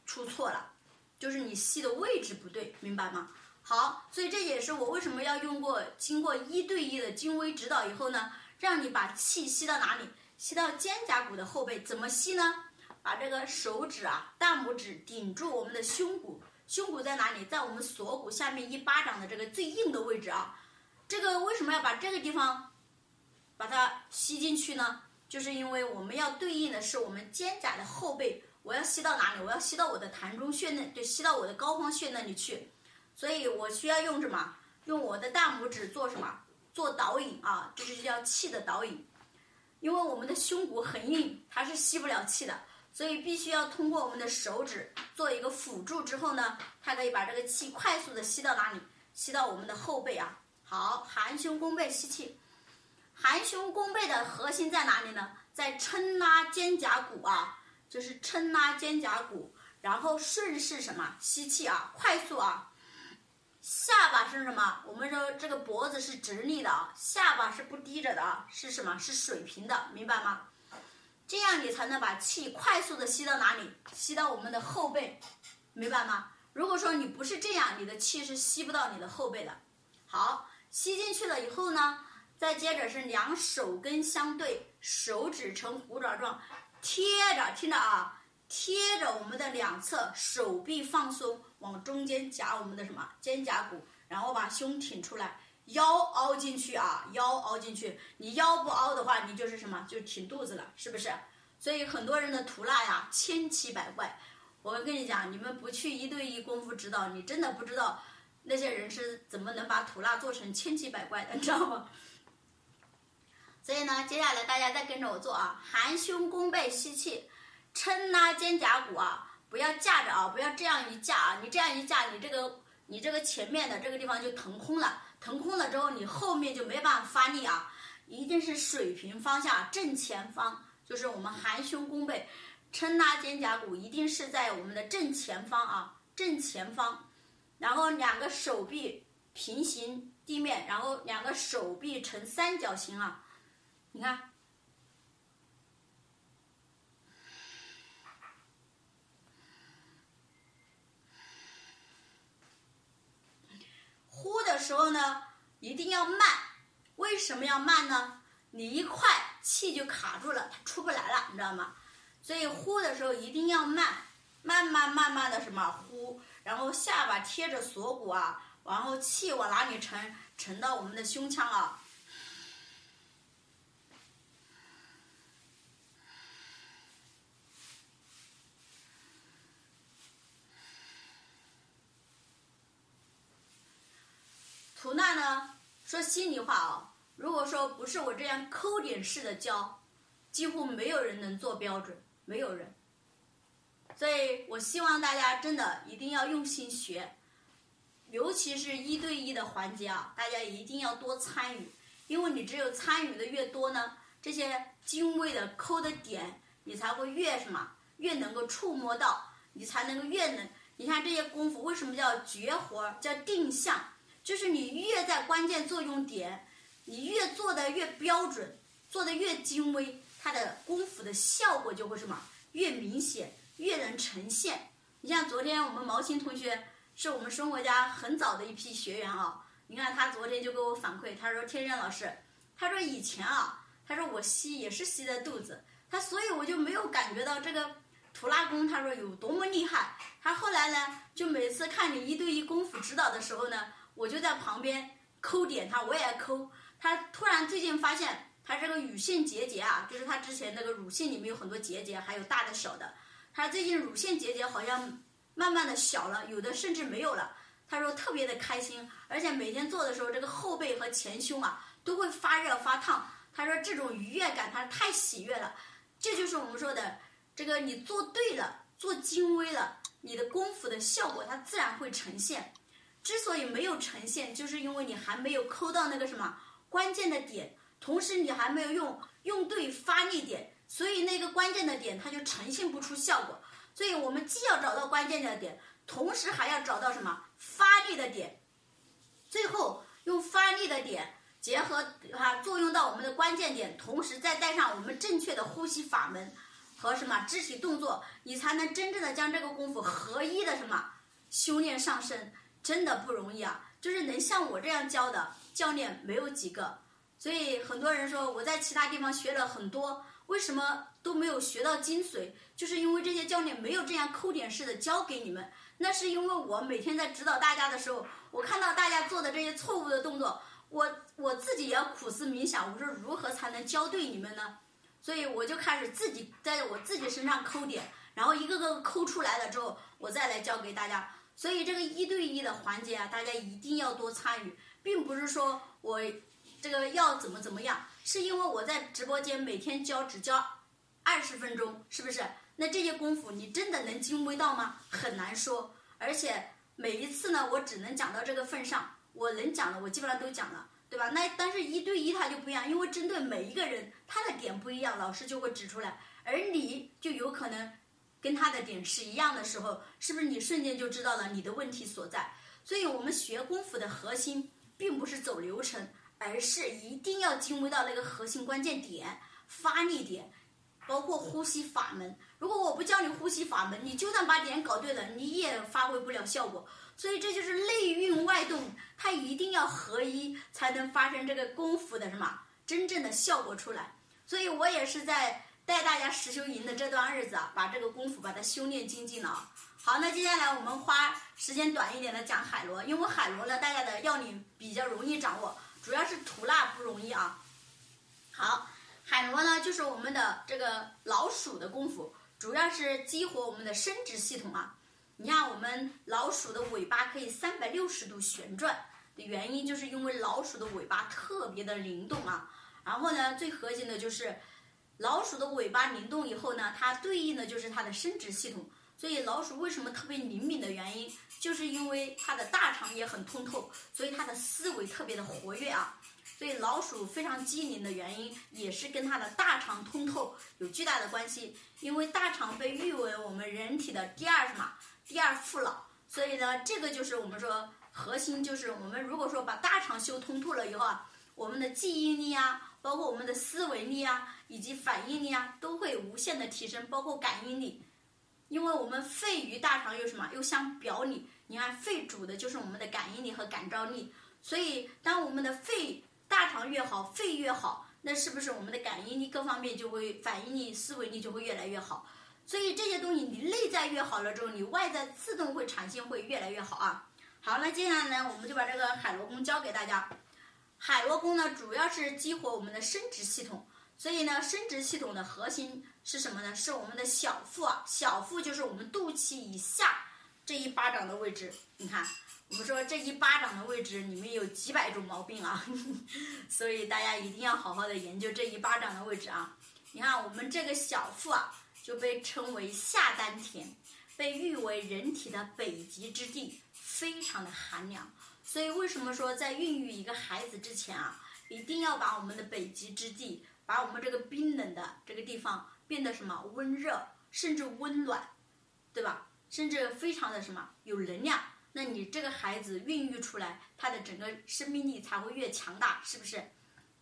S1: 出错了，就是你吸的位置不对，明白吗？好，所以这也是我为什么要用过经过一对一的精微指导以后呢，让你把气吸到哪里？吸到肩胛骨的后背，怎么吸呢？把这个手指啊，大拇指顶住我们的胸骨，胸骨在哪里？在我们锁骨下面一巴掌的这个最硬的位置啊。这个为什么要把这个地方把它吸进去呢？就是因为我们要对应的是我们肩胛的后背，我要吸到哪里？我要吸到我的膻中穴那，就吸到我的膏肓穴那里去。所以我需要用什么？用我的大拇指做什么？做导引啊，就是叫气的导引。因为我们的胸骨很硬，它是吸不了气的。所以必须要通过我们的手指做一个辅助之后呢，它可以把这个气快速的吸到哪里？吸到我们的后背啊。好，含胸弓背吸气。含胸弓背的核心在哪里呢？在撑拉肩胛骨啊，就是撑拉肩胛骨，然后顺势什么？吸气啊，快速啊。下巴是什么？我们说这个脖子是直立的啊，下巴是不低着的啊，是什么？是水平的，明白吗？这样你才能把气快速的吸到哪里？吸到我们的后背，明白吗？如果说你不是这样，你的气是吸不到你的后背的。好，吸进去了以后呢，再接着是两手根相对，手指呈虎爪状贴着，听着啊，贴着我们的两侧，手臂放松，往中间夹我们的什么肩胛骨，然后把胸挺出来。腰凹进去啊，腰凹进去。你腰不凹的话，你就是什么？就挺肚子了，是不是？所以很多人的图蜡呀，千奇百怪。我跟你讲，你们不去一对一功夫指导，你真的不知道那些人是怎么能把图蜡做成千奇百怪的，你知道吗？所以呢，接下来大家再跟着我做啊，含胸弓背吸气，撑拉肩胛骨啊，不要架着啊，不要这样一架啊，你这样一架，你这个你这个前面的这个地方就腾空了。腾空了之后，你后面就没办法发力啊！一定是水平方向正前方，就是我们含胸弓背，撑拉肩胛骨，一定是在我们的正前方啊，正前方。然后两个手臂平行地面，然后两个手臂呈三角形啊，你看，呼的时候呢，一定要慢。为什么要慢呢？你一快，气就卡住了，它出不来了，你知道吗？所以呼的时候一定要慢，慢慢慢慢的什么呼，然后下巴贴着锁骨啊，然后气往哪里沉？沉到我们的胸腔啊。吐纳呢？说心里话啊，如果说不是我这样抠点式的教，几乎没有人能做标准，没有人。所以我希望大家真的一定要用心学，尤其是一对一的环节啊，大家一定要多参与，因为你只有参与的越多呢，这些精微的抠的点，你才会越什么，越能够触摸到，你才能够越能。你看这些功夫为什么叫绝活，叫定向？就是你越在关键作用点，你越做的越标准，做的越精微，它的功夫的效果就会什么越明显，越能呈现。你像昨天我们毛琴同学是我们生活家很早的一批学员啊，你看他昨天就给我反馈，他说天任老师，他说以前啊，他说我吸也是吸在肚子，他所以我就没有感觉到这个图拉功，他说有多么厉害。他后来呢，就每次看你一对一功夫指导的时候呢。我就在旁边抠点他，我也抠。他突然最近发现，他这个乳腺结节啊，就是他之前那个乳腺里面有很多结节，还有大的小的。他最近乳腺结节好像慢慢的小了，有的甚至没有了。他说特别的开心，而且每天做的时候，这个后背和前胸啊都会发热发烫。他说这种愉悦感，他太喜悦了。这就是我们说的，这个你做对了，做精微了，你的功夫的效果它自然会呈现。之所以没有呈现，就是因为你还没有抠到那个什么关键的点，同时你还没有用用对发力点，所以那个关键的点它就呈现不出效果。所以我们既要找到关键的点，同时还要找到什么发力的点，最后用发力的点结合哈作用到我们的关键点，同时再带上我们正确的呼吸法门和什么肢体动作，你才能真正的将这个功夫合一的什么修炼上身，真的不容易啊！就是能像我这样教的教练没有几个，所以很多人说我在其他地方学了很多。为什么都没有学到精髓？就是因为这些教练没有这样扣点式的教给你们。那是因为我每天在指导大家的时候，我看到大家做的这些错误的动作，我我自己也要苦思冥想，我说如何才能教对你们呢？所以我就开始自己在我自己身上抠点，然后一个个抠出来了之后，我再来教给大家。所以这个一对一的环节啊，大家一定要多参与，并不是说我。这个要怎么怎么样？是因为我在直播间每天教只教二十分钟，是不是？那这些功夫你真的能精微到吗？很难说。而且每一次呢，我只能讲到这个份上，我能讲的我基本上都讲了，对吧？那但是一对一他就不一样，因为针对每一个人他的点不一样，老师就会指出来，而你就有可能跟他的点是一样的时候，是不是你瞬间就知道了你的问题所在？所以我们学功夫的核心并不是走流程。而是一定要进入到那个核心关键点、发力点，包括呼吸法门。如果我不教你呼吸法门，你就算把点搞对了，你也发挥不了效果。所以这就是内运外动，它一定要合一，才能发生这个功夫的什么真正的效果出来。所以我也是在带大家实修营的这段日子啊，把这个功夫把它修炼精进了。好，那接下来我们花时间短一点的讲海螺，因为海螺呢，大家的要领比较容易掌握。主要是吐纳不容易啊。好，海螺呢，就是我们的这个老鼠的功夫，主要是激活我们的生殖系统啊。你看，我们老鼠的尾巴可以三百六十度旋转的原因，就是因为老鼠的尾巴特别的灵动啊。然后呢，最核心的就是老鼠的尾巴灵动以后呢，它对应的就是它的生殖系统。所以老鼠为什么特别灵敏的原因，就是因为它的大肠也很通透，所以它的思维特别的活跃啊。所以老鼠非常机灵的原因，也是跟它的大肠通透有巨大的关系。因为大肠被誉为我们人体的第二什么？第二父脑。所以呢，这个就是我们说核心，就是我们如果说把大肠修通透了以后啊，我们的记忆力啊，包括我们的思维力啊，以及反应力啊，都会无限的提升，包括感应力。因为我们肺与大肠有什么？又相表里。你看，肺主的就是我们的感应力和感召力。所以，当我们的肺、大肠越好，肺越好，那是不是我们的感应力各方面就会反应力、思维力就会越来越好？所以这些东西你内在越好了之后，你外在自动会产生会越来越好啊。好，那接下来呢，我们就把这个海螺功教给大家。海螺功呢，主要是激活我们的生殖系统。所以呢，生殖系统的核心是什么呢？是我们的小腹啊，小腹就是我们肚脐以下这一巴掌的位置。你看，我们说这一巴掌的位置，里面有几百种毛病啊，所以大家一定要好好的研究这一巴掌的位置啊。你看，我们这个小腹啊，就被称为下丹田，被誉为人体的北极之地，非常的寒凉。所以为什么说在孕育一个孩子之前啊，一定要把我们的北极之地。把我们这个冰冷的这个地方变得什么温热，甚至温暖，对吧？甚至非常的什么有能量，那你这个孩子孕育出来，他的整个生命力才会越强大，是不是？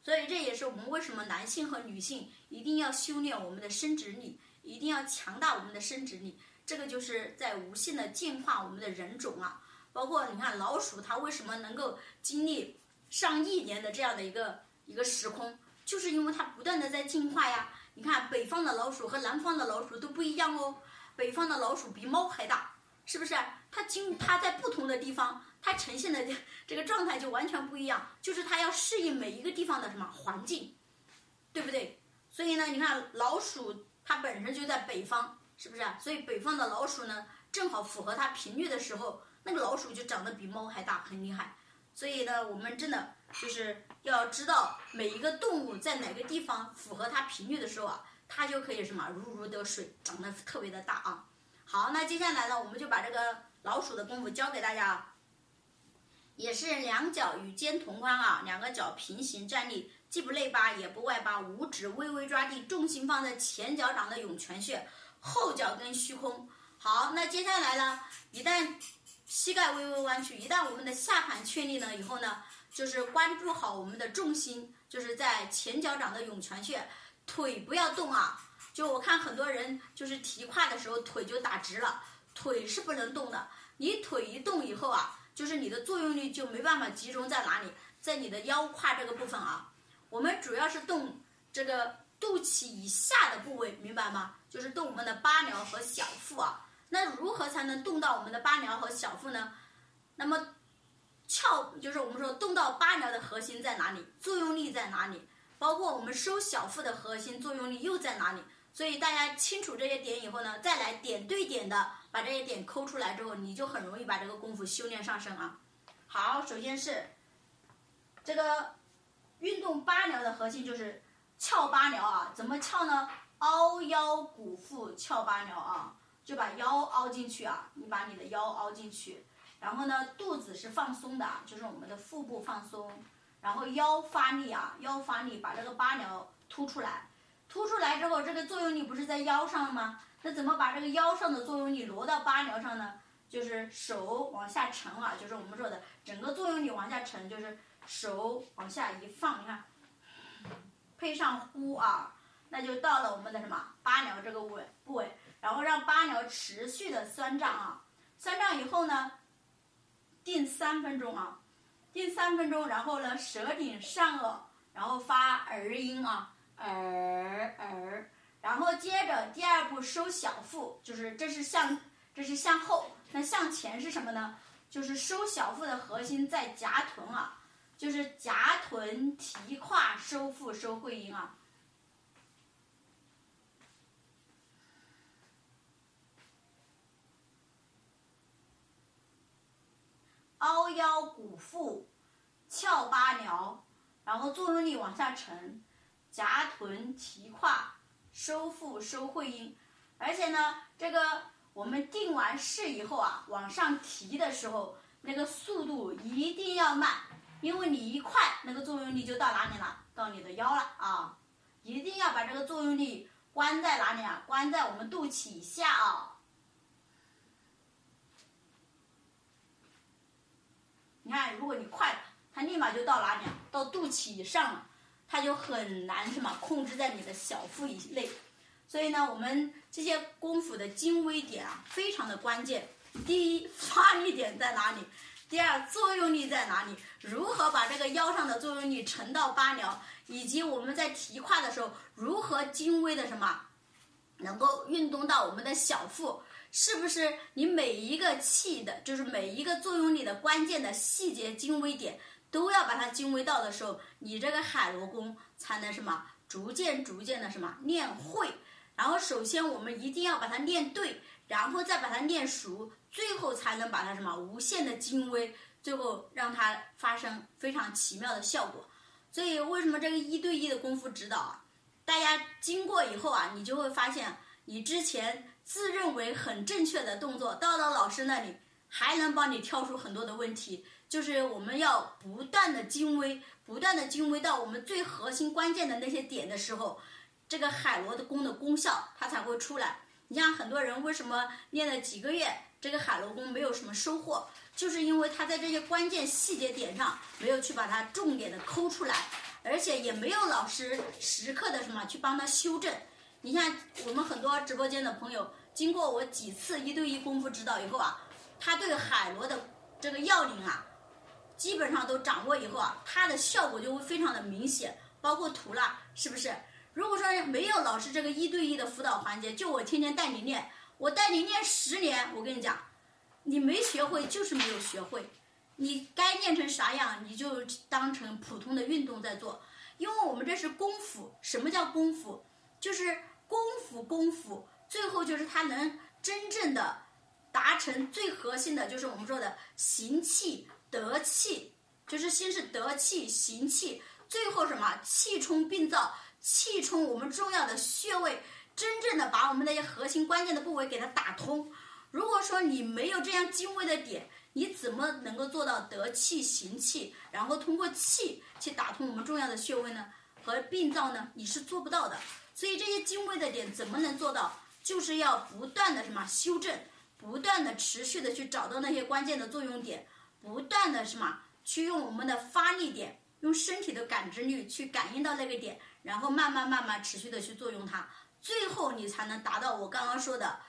S1: 所以这也是我们为什么男性和女性一定要修炼我们的生殖力，一定要强大我们的生殖力。这个就是在无限的进化我们的人种啊。包括你看老鼠，它为什么能够经历上亿年的这样的一个一个时空？就是因为它不断的在进化呀，你看北方的老鼠和南方的老鼠都不一样哦，北方的老鼠比猫还大，是不是？它经它在不同的地方，它呈现的这个状态就完全不一样，就是它要适应每一个地方的什么环境，对不对？所以呢，你看老鼠它本身就在北方，是不是？所以北方的老鼠呢，正好符合它频率的时候，那个老鼠就长得比猫还大，很厉害。所以呢，我们真的就是要知道每一个动物在哪个地方符合它频率的时候啊，它就可以什么如鱼得水，长得特别的大啊。好，那接下来呢，我们就把这个老鼠的功夫教给大家。也是两脚与肩同宽啊，两个脚平行站立，既不内八也不外八，五指微微抓地，重心放在前脚掌的涌泉穴，后脚跟虚空。好，那接下来呢，一旦膝盖微微弯曲，一旦我们的下盘确立了以后呢，就是关注好我们的重心，就是在前脚掌的涌泉穴，腿不要动啊。就我看很多人就是提胯的时候腿就打直了，腿是不能动的。你腿一动以后啊。就是你的作用力就没办法集中在哪里，在你的腰胯这个部分啊。我们主要是动这个肚脐以下的部位，明白吗？就是动我们的八髎和小腹啊。那如何才能动到我们的八髎和小腹呢？那么翘就是我们说动到八髎的核心在哪里？作用力在哪里？包括我们收小腹的核心作用力又在哪里？所以大家清楚这些点以后呢，再来点对点的把这些点抠出来之后，你就很容易把这个功夫修炼上身啊。好，首先是这个运动八髎的核心就是翘八髎啊，怎么翘呢？凹腰鼓腹翘八髎啊，就把腰凹进去啊，你把你的腰凹进去，然后呢，肚子是放松的，就是我们的腹部放松，然后腰发力啊，腰发力，把这个八髎凸出来。凸出来之后，这个作用力不是在腰上了吗？那怎么把这个腰上的作用力挪到八髎上呢？就是手往下沉啊，就是我们说的整个作用力往下沉，就是手往下一放，你看，配上呼啊，那就到了我们的什么八髎这个位部位，然后让八髎持续的酸胀啊，酸胀以后呢，定三分钟啊，定三分钟，然后呢，舌顶上颚，然后发儿音啊。儿儿，然后接着第二步收小腹，就是这是向这是向后，那向前是什么呢？就是收小腹的核心在夹臀啊，就是夹臀提胯收腹收会阴啊。凹腰鼓腹，翘八髎，然后作用力往下沉。夹臀提胯，收腹收会阴，而且呢，这个我们定完势以后啊，往上提的时候，那个速度一定要慢，因为你一快，那个作用力就到哪里了？到你的腰了啊！一定要把这个作用力关在哪里啊？关在我们肚脐以下啊！你看，如果你快，它立马就到哪里啊？到肚脐以上了。它就很难什么控制在你的小腹以内，所以呢，我们这些功夫的精微点啊，非常的关键。第一，发力点在哪里？第二，作用力在哪里？如何把这个腰上的作用力沉到八髎？以及我们在提胯的时候，如何精微的什么，能够运动到我们的小腹？是不是你每一个气的，就是每一个作用力的关键的细节精微点？都要把它精微到的时候，你这个海螺功才能什么逐渐逐渐的什么练会。然后首先我们一定要把它练对，然后再把它练熟，最后才能把它什么无限的精微，最后让它发生非常奇妙的效果。所以为什么这个一对一的功夫指导啊，大家经过以后啊，你就会发现你之前自认为很正确的动作，到了老师那里还能帮你挑出很多的问题。就是我们要不断的精微，不断的精微到我们最核心关键的那些点的时候，这个海螺的功的功效它才会出来。你像很多人为什么练了几个月，这个海螺功没有什么收获，就是因为他在这些关键细节点上没有去把它重点的抠出来，而且也没有老师时刻的什么去帮他修正。你像我们很多直播间的朋友，经过我几次一对一功夫指导以后啊，他对海螺的这个要领啊。基本上都掌握以后啊，它的效果就会非常的明显，包括图了，是不是？如果说没有老师这个一对一的辅导环节，就我天天带你练，我带你练十年，我跟你讲，你没学会就是没有学会，你该练成啥样，你就当成普通的运动在做，因为我们这是功夫。什么叫功夫？就是功夫功夫，最后就是它能真正的达成最核心的，就是我们说的行气。得气就是先是得气行气，最后什么气冲病灶，气冲我们重要的穴位，真正的把我们那些核心关键的部位给它打通。如果说你没有这样精微的点，你怎么能够做到得气行气，然后通过气去打通我们重要的穴位呢？和病灶呢？你是做不到的。所以这些精微的点怎么能做到？就是要不断的什么修正，不断的持续的去找到那些关键的作用点，不断的什么去用我们的发力点，用身体的感知力去感应到那个点，然后慢慢慢慢持续的去作用它，最后你才能达到我刚刚说的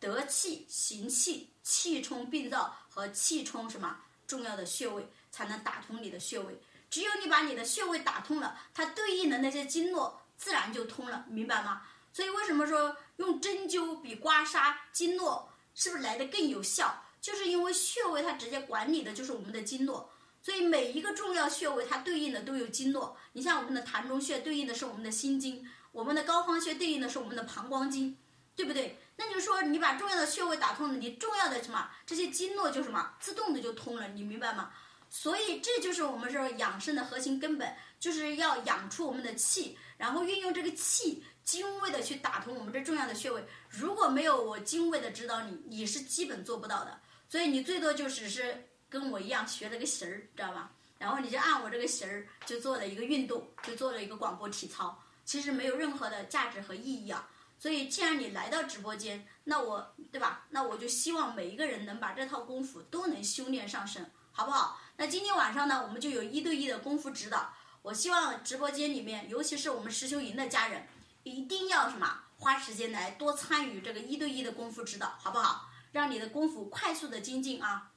S1: 得气行气，气冲病灶和气冲什么重要的穴位，才能打通你的穴位。只有你把你的穴位打通了，它对应的那些经络自然就通了，明白吗？所以为什么说用针灸比刮痧经络是不是来的更有效？就是因为穴位它直接管理的就是我们的经络，所以每一个重要穴位它对应的都有经络。你像我们的膻中穴对应的是我们的心经，我们的膏肓穴对应的是我们的膀胱经，对不对？那就是说你把重要的穴位打通了，你重要的什么这些经络就什么自动的就通了，你明白吗？所以这就是我们说养生的核心根本，就是要养出我们的气，然后运用这个气。精微的去打通我们这重要的穴位，如果没有我精微的指导你，你是基本做不到的。所以你最多就只是跟我一样学了个形儿，知道吧？然后你就按我这个形儿就做了一个运动，就做了一个广播体操，其实没有任何的价值和意义啊。所以既然你来到直播间，那我对吧？那我就希望每一个人能把这套功夫都能修炼上身，好不好？那今天晚上呢，我们就有一对一的功夫指导。我希望直播间里面，尤其是我们实修营的家人。一定要什么花时间来多参与这个一对一的功夫指导，好不好？让你的功夫快速的精进啊！